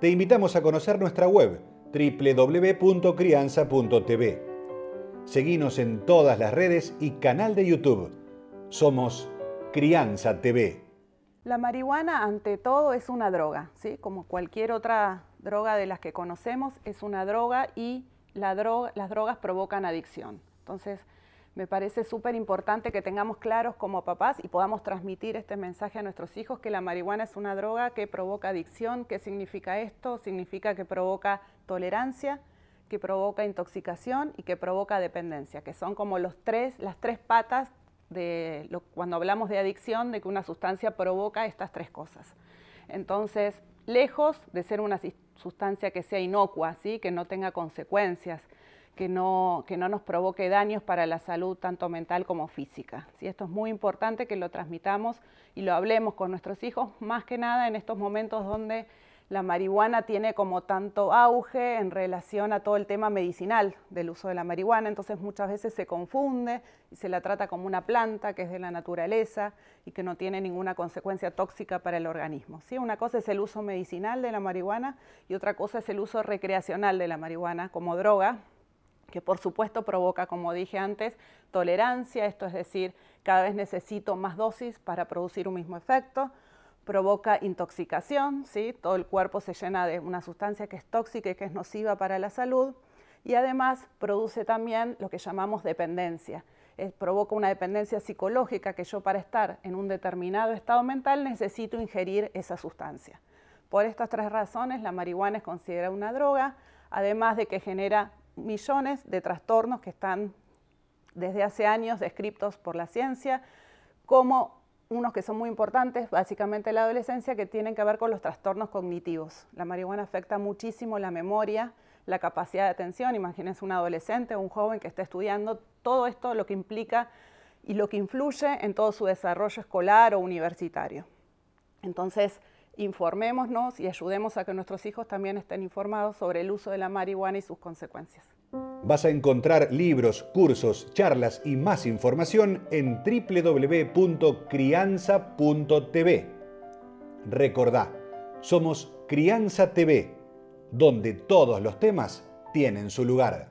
te invitamos a conocer nuestra web www.crianza.tv. Seguimos en todas las redes y canal de YouTube. Somos Crianza TV. La marihuana, ante todo, es una droga, ¿sí? Como cualquier otra droga de las que conocemos, es una droga y las drogas provocan adicción. Entonces, me parece súper importante que tengamos claros como papás y podamos transmitir este mensaje a nuestros hijos que la marihuana es una droga que provoca adicción. ¿Qué significa esto? Significa que provoca tolerancia, que provoca intoxicación y que provoca dependencia, que son como las tres patas de cuando hablamos de adicción, de que una sustancia provoca estas tres cosas. Entonces, lejos de ser una sustancia que sea inocua, ¿sí? que no tenga consecuencias, que no, que no nos provoque daños para la salud tanto mental como física. ¿sí? Esto es muy importante que lo transmitamos y lo hablemos con nuestros hijos, más que nada en estos momentos donde la marihuana tiene como tanto auge en relación a todo el tema medicinal del uso de la marihuana, entonces muchas veces se confunde y se la trata como una planta que es de la naturaleza y que no tiene ninguna consecuencia tóxica para el organismo. ¿sí? Una cosa es el uso medicinal de la marihuana y otra cosa es el uso recreacional de la marihuana como droga, que por supuesto provoca, como dije antes, tolerancia, esto es decir, cada vez necesito más dosis para producir un mismo efecto, provoca intoxicación, ¿sí? todo el cuerpo se llena de una sustancia que es tóxica y que es nociva para la salud, y además produce también lo que llamamos dependencia. provoca una dependencia psicológica que yo para estar en un determinado estado mental necesito ingerir esa sustancia. Por estas tres razones la marihuana es considerada una droga, además de que genera millones de trastornos que están desde hace años descritos por la ciencia, como unos que son muy importantes, básicamente la adolescencia, que tienen que ver con los trastornos cognitivos. La marihuana afecta muchísimo la memoria, la capacidad de atención. Imagínense un adolescente o un joven que esté estudiando todo esto, lo que implica y lo que influye en todo su desarrollo escolar o universitario. Entonces, informémonos y ayudemos a que nuestros hijos también estén informados sobre el uso de la marihuana y sus consecuencias. Vas a encontrar libros, cursos, charlas y más información en www.crianza.tv. Recordá, somos Crianza TV, donde todos los temas tienen su lugar.